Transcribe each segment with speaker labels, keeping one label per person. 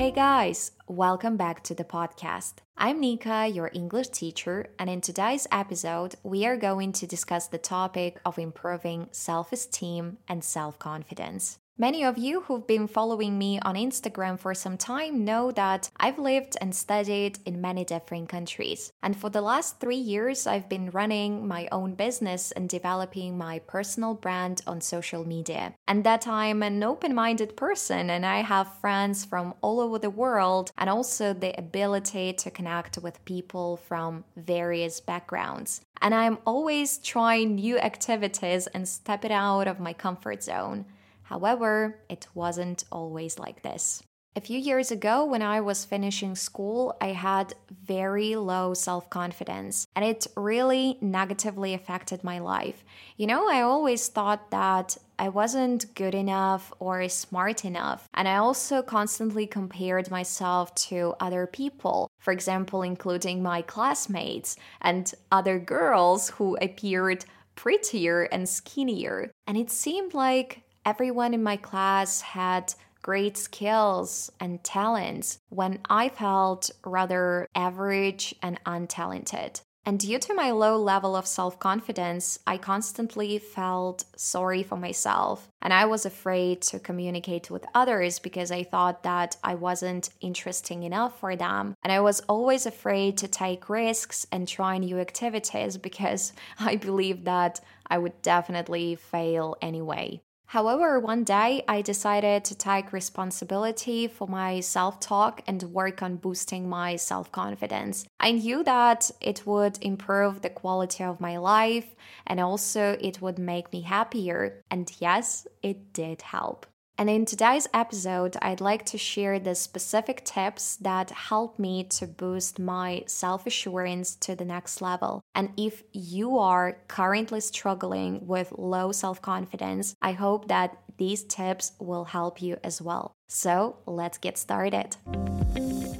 Speaker 1: Hey guys, welcome back to the podcast. I'm Nika, your English teacher, and in today's episode, we are going to discuss the topic of improving self esteem and self confidence. Many of you who've been following me on Instagram for some time know that I've lived and studied in many different countries. And for the last three years, I've been running my own business and developing my personal brand on social media. And that I'm an open minded person and I have friends from all over the world and also the ability to connect with people from various backgrounds. And I'm always trying new activities and stepping out of my comfort zone. However, it wasn't always like this. A few years ago, when I was finishing school, I had very low self confidence and it really negatively affected my life. You know, I always thought that I wasn't good enough or smart enough, and I also constantly compared myself to other people, for example, including my classmates and other girls who appeared prettier and skinnier. And it seemed like everyone in my class had great skills and talents when I felt rather average and untalented. And due to my low level of self confidence, I constantly felt sorry for myself. And I was afraid to communicate with others because I thought that I wasn't interesting enough for them. And I was always afraid to take risks and try new activities because I believed that I would definitely fail anyway. However, one day I decided to take responsibility for my self talk and work on boosting my self confidence. I knew that it would improve the quality of my life and also it would make me happier. And yes, it did help. And in today's episode, I'd like to share the specific tips that help me to boost my self assurance to the next level. And if you are currently struggling with low self confidence, I hope that these tips will help you as well. So let's get started.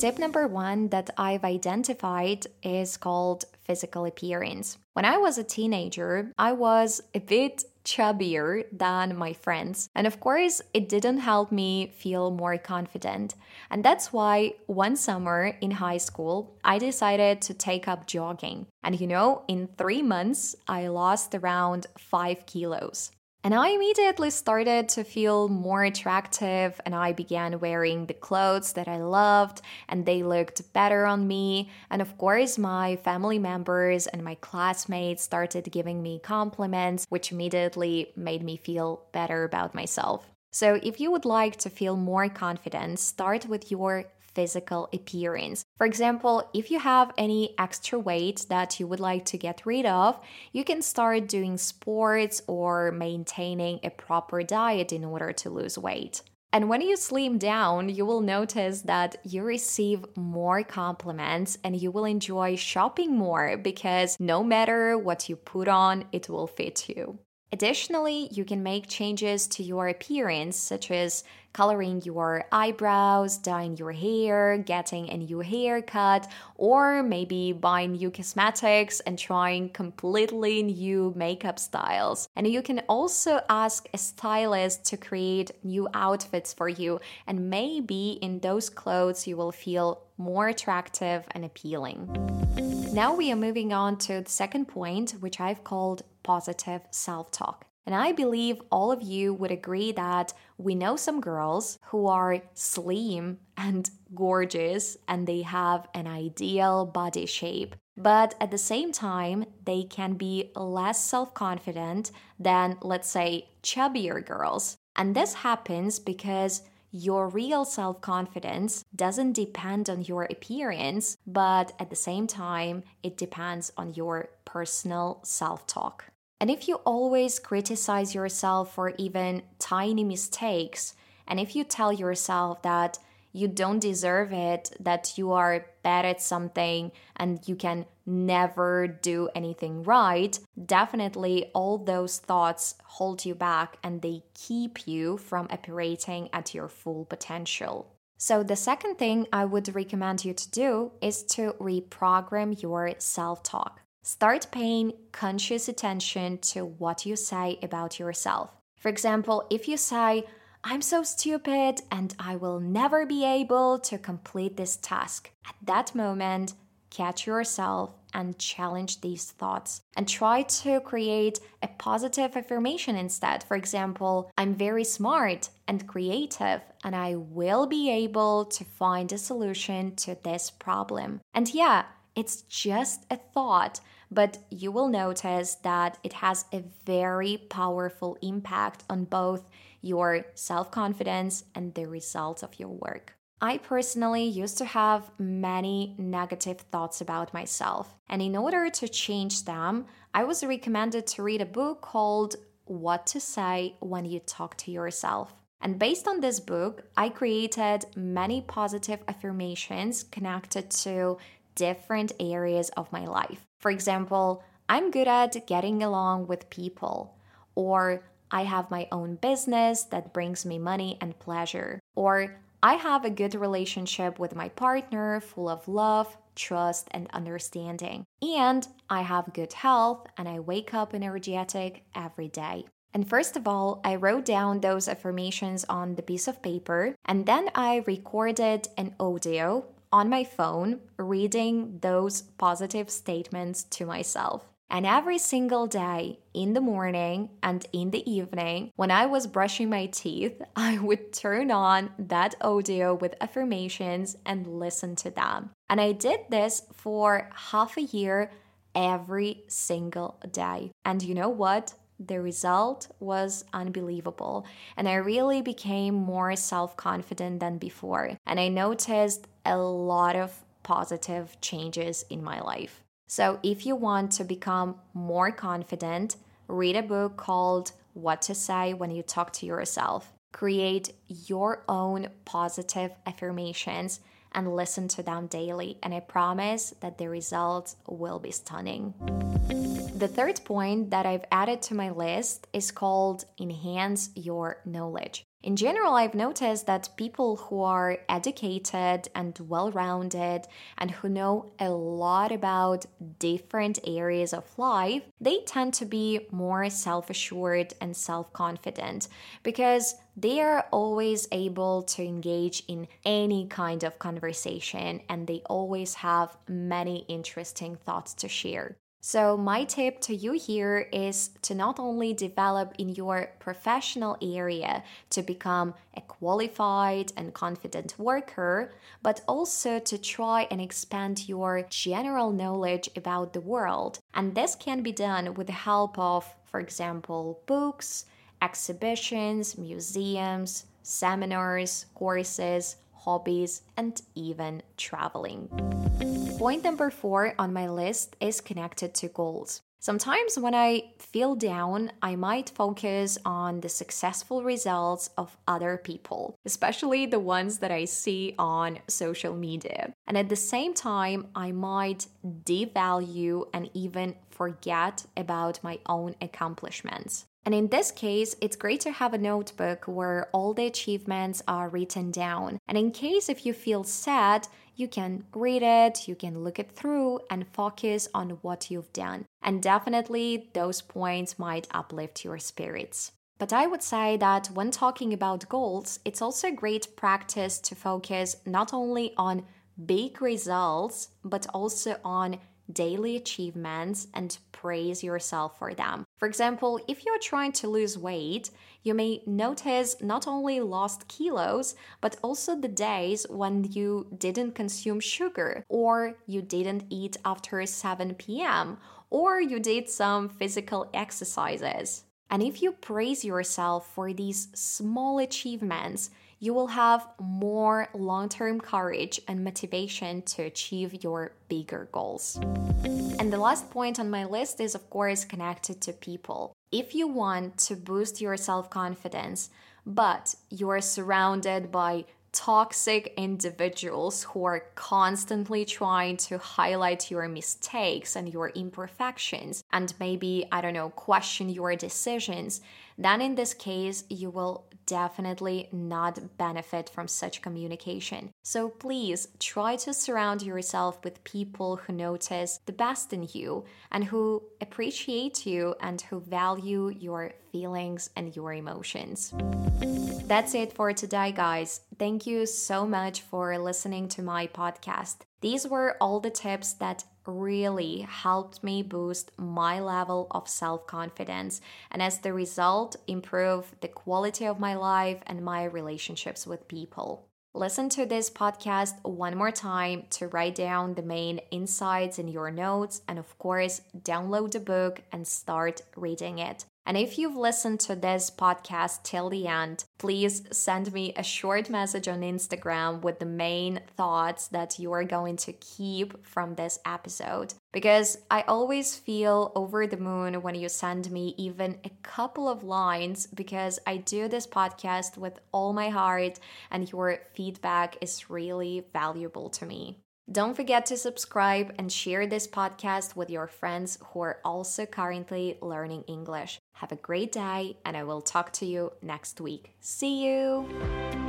Speaker 1: Tip number one that I've identified is called physical appearance. When I was a teenager, I was a bit chubbier than my friends. And of course, it didn't help me feel more confident. And that's why one summer in high school, I decided to take up jogging. And you know, in three months, I lost around five kilos. And I immediately started to feel more attractive, and I began wearing the clothes that I loved, and they looked better on me. And of course, my family members and my classmates started giving me compliments, which immediately made me feel better about myself. So, if you would like to feel more confident, start with your physical appearance. For example, if you have any extra weight that you would like to get rid of, you can start doing sports or maintaining a proper diet in order to lose weight. And when you slim down, you will notice that you receive more compliments and you will enjoy shopping more because no matter what you put on, it will fit you. Additionally, you can make changes to your appearance, such as coloring your eyebrows, dyeing your hair, getting a new haircut, or maybe buying new cosmetics and trying completely new makeup styles. And you can also ask a stylist to create new outfits for you, and maybe in those clothes you will feel more attractive and appealing. Now we are moving on to the second point, which I've called positive self talk. And I believe all of you would agree that we know some girls who are slim and gorgeous and they have an ideal body shape. But at the same time, they can be less self confident than, let's say, chubbier girls. And this happens because your real self confidence doesn't depend on your appearance, but at the same time, it depends on your personal self talk. And if you always criticize yourself for even tiny mistakes, and if you tell yourself that you don't deserve it, that you are bad at something and you can never do anything right, definitely all those thoughts hold you back and they keep you from operating at your full potential. So, the second thing I would recommend you to do is to reprogram your self talk. Start paying conscious attention to what you say about yourself. For example, if you say, I'm so stupid and I will never be able to complete this task. At that moment, catch yourself and challenge these thoughts and try to create a positive affirmation instead. For example, I'm very smart and creative and I will be able to find a solution to this problem. And yeah, it's just a thought, but you will notice that it has a very powerful impact on both your self confidence and the results of your work. I personally used to have many negative thoughts about myself, and in order to change them, I was recommended to read a book called What to Say When You Talk to Yourself. And based on this book, I created many positive affirmations connected to different areas of my life. For example, I'm good at getting along with people, or I have my own business that brings me money and pleasure, or I have a good relationship with my partner, full of love, trust, and understanding. And I have good health and I wake up energetic every day. And first of all, I wrote down those affirmations on the piece of paper and then I recorded an audio on my phone reading those positive statements to myself. And every single day, in the morning and in the evening, when I was brushing my teeth, I would turn on that audio with affirmations and listen to them. And I did this for half a year every single day. And you know what? The result was unbelievable. And I really became more self confident than before. And I noticed a lot of positive changes in my life. So, if you want to become more confident, read a book called What to Say When You Talk to Yourself. Create your own positive affirmations and listen to them daily, and I promise that the results will be stunning. The third point that I've added to my list is called Enhance Your Knowledge. In general, I've noticed that people who are educated and well rounded and who know a lot about different areas of life, they tend to be more self assured and self confident because they are always able to engage in any kind of conversation and they always have many interesting thoughts to share. So, my tip to you here is to not only develop in your professional area to become a qualified and confident worker, but also to try and expand your general knowledge about the world. And this can be done with the help of, for example, books, exhibitions, museums, seminars, courses, hobbies, and even traveling. Point number four on my list is connected to goals. Sometimes when I feel down, I might focus on the successful results of other people, especially the ones that I see on social media. And at the same time, I might devalue and even forget about my own accomplishments. And in this case, it's great to have a notebook where all the achievements are written down. And in case if you feel sad, you can read it, you can look it through and focus on what you've done. And definitely those points might uplift your spirits. But I would say that when talking about goals, it's also a great practice to focus not only on big results, but also on daily achievements and praise yourself for them. For example, if you're trying to lose weight, you may notice not only lost kilos, but also the days when you didn't consume sugar, or you didn't eat after 7 p.m., or you did some physical exercises. And if you praise yourself for these small achievements, you will have more long term courage and motivation to achieve your bigger goals. And the last point on my list is, of course, connected to people. If you want to boost your self confidence, but you are surrounded by toxic individuals who are constantly trying to highlight your mistakes and your imperfections and maybe, I don't know, question your decisions, then in this case, you will definitely not benefit from such communication. So please try to surround yourself with people who notice the best in you and who appreciate you and who value your feelings and your emotions. That's it for today, guys. Thank you so much for listening to my podcast. These were all the tips that really helped me boost my level of self confidence and, as the result, improve the quality of my life and my relationships with people. Listen to this podcast one more time to write down the main insights in your notes, and of course, download the book and start reading it. And if you've listened to this podcast till the end, please send me a short message on Instagram with the main thoughts that you are going to keep from this episode. Because I always feel over the moon when you send me even a couple of lines, because I do this podcast with all my heart, and your feedback is really valuable to me. Don't forget to subscribe and share this podcast with your friends who are also currently learning English. Have a great day, and I will talk to you next week. See you!